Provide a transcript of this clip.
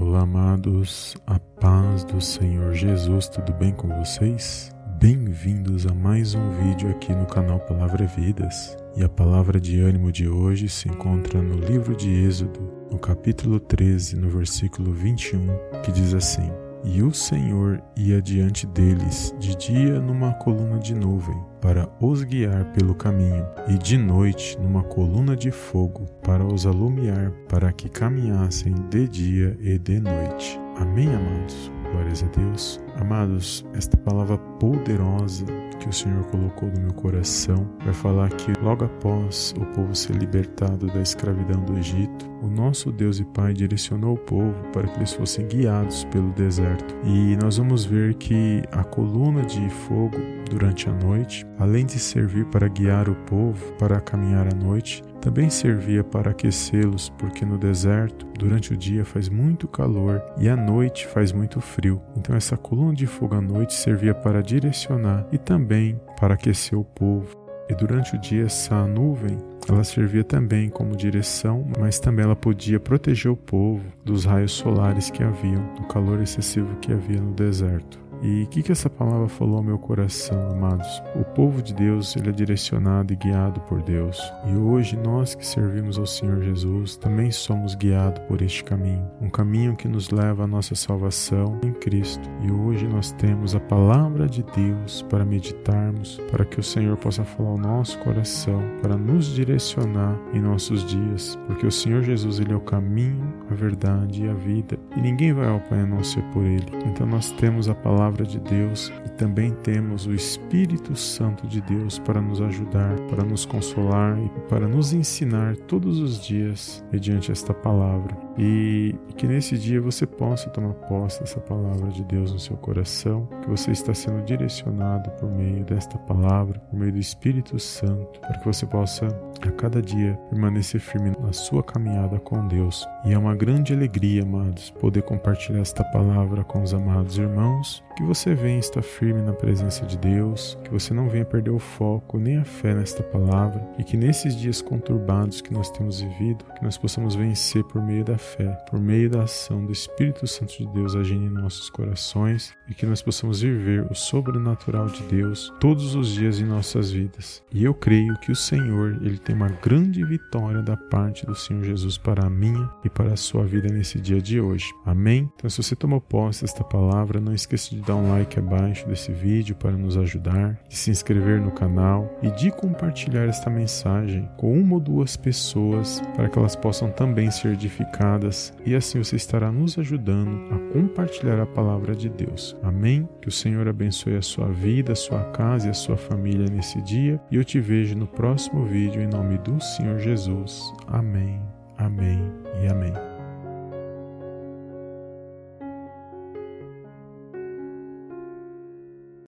Olá, amados, a paz do Senhor Jesus, tudo bem com vocês? Bem-vindos a mais um vídeo aqui no canal Palavra Vidas. E a palavra de ânimo de hoje se encontra no livro de Êxodo, no capítulo 13, no versículo 21, que diz assim: E o Senhor ia diante deles de dia numa coluna de nuvem, para os guiar pelo caminho, e de noite numa coluna de fogo, para os alumiar, para que caminhassem de dia e de noite. Amém, amados? Glórias a Deus. Amados, esta palavra poderosa que o Senhor colocou no meu coração vai falar que logo após o povo ser libertado da escravidão do Egito, o nosso Deus e Pai direcionou o povo para que eles fossem guiados pelo deserto. E nós vamos ver que a coluna de fogo durante a noite, além de servir para guiar o povo para caminhar à noite, também servia para aquecê-los, porque no deserto, durante o dia faz muito calor e à noite faz muito frio. Então essa coluna de fogo à noite servia para direcionar e também para aquecer o povo. E durante o dia essa nuvem ela servia também como direção, mas também ela podia proteger o povo dos raios solares que haviam, do calor excessivo que havia no deserto. E o que, que essa palavra falou ao meu coração, amados? O povo de Deus ele é direcionado e guiado por Deus. E hoje nós que servimos ao Senhor Jesus também somos guiados por este caminho, um caminho que nos leva à nossa salvação em Cristo. E hoje nós temos a palavra de Deus para meditarmos, para que o Senhor possa falar ao nosso coração, para nos direcionar em nossos dias, porque o Senhor Jesus ele é o caminho, a verdade e a vida, e ninguém vai ao Pai a não ser por ele. Então nós temos a palavra palavra de Deus e também temos o Espírito Santo de Deus para nos ajudar, para nos consolar e para nos ensinar todos os dias mediante esta palavra. E, que nesse dia você possa tomar posse dessa palavra de Deus no seu coração, que você está sendo direcionado por meio desta palavra, por meio do Espírito Santo, para que você possa a cada dia permanecer firme na sua caminhada com Deus. E é uma grande alegria, amados, poder compartilhar esta palavra com os amados irmãos que você venha estar firme na presença de Deus, que você não venha perder o foco nem a fé nesta palavra e que nesses dias conturbados que nós temos vivido, que nós possamos vencer por meio da fé, por meio da ação do Espírito Santo de Deus agindo em nossos corações e que nós possamos viver o sobrenatural de Deus todos os dias em nossas vidas. E eu creio que o Senhor, ele tem uma grande vitória da parte do Senhor Jesus para a minha e para a sua vida nesse dia de hoje. Amém? Então se você tomou posse desta palavra, não esqueça de dar um like abaixo desse vídeo para nos ajudar, de se inscrever no canal e de compartilhar esta mensagem com uma ou duas pessoas para que elas possam também ser edificadas e assim você estará nos ajudando a compartilhar a palavra de Deus. Amém? Que o Senhor abençoe a sua vida, a sua casa e a sua família nesse dia e eu te vejo no próximo vídeo em nome do Senhor Jesus. Amém, amém e amém.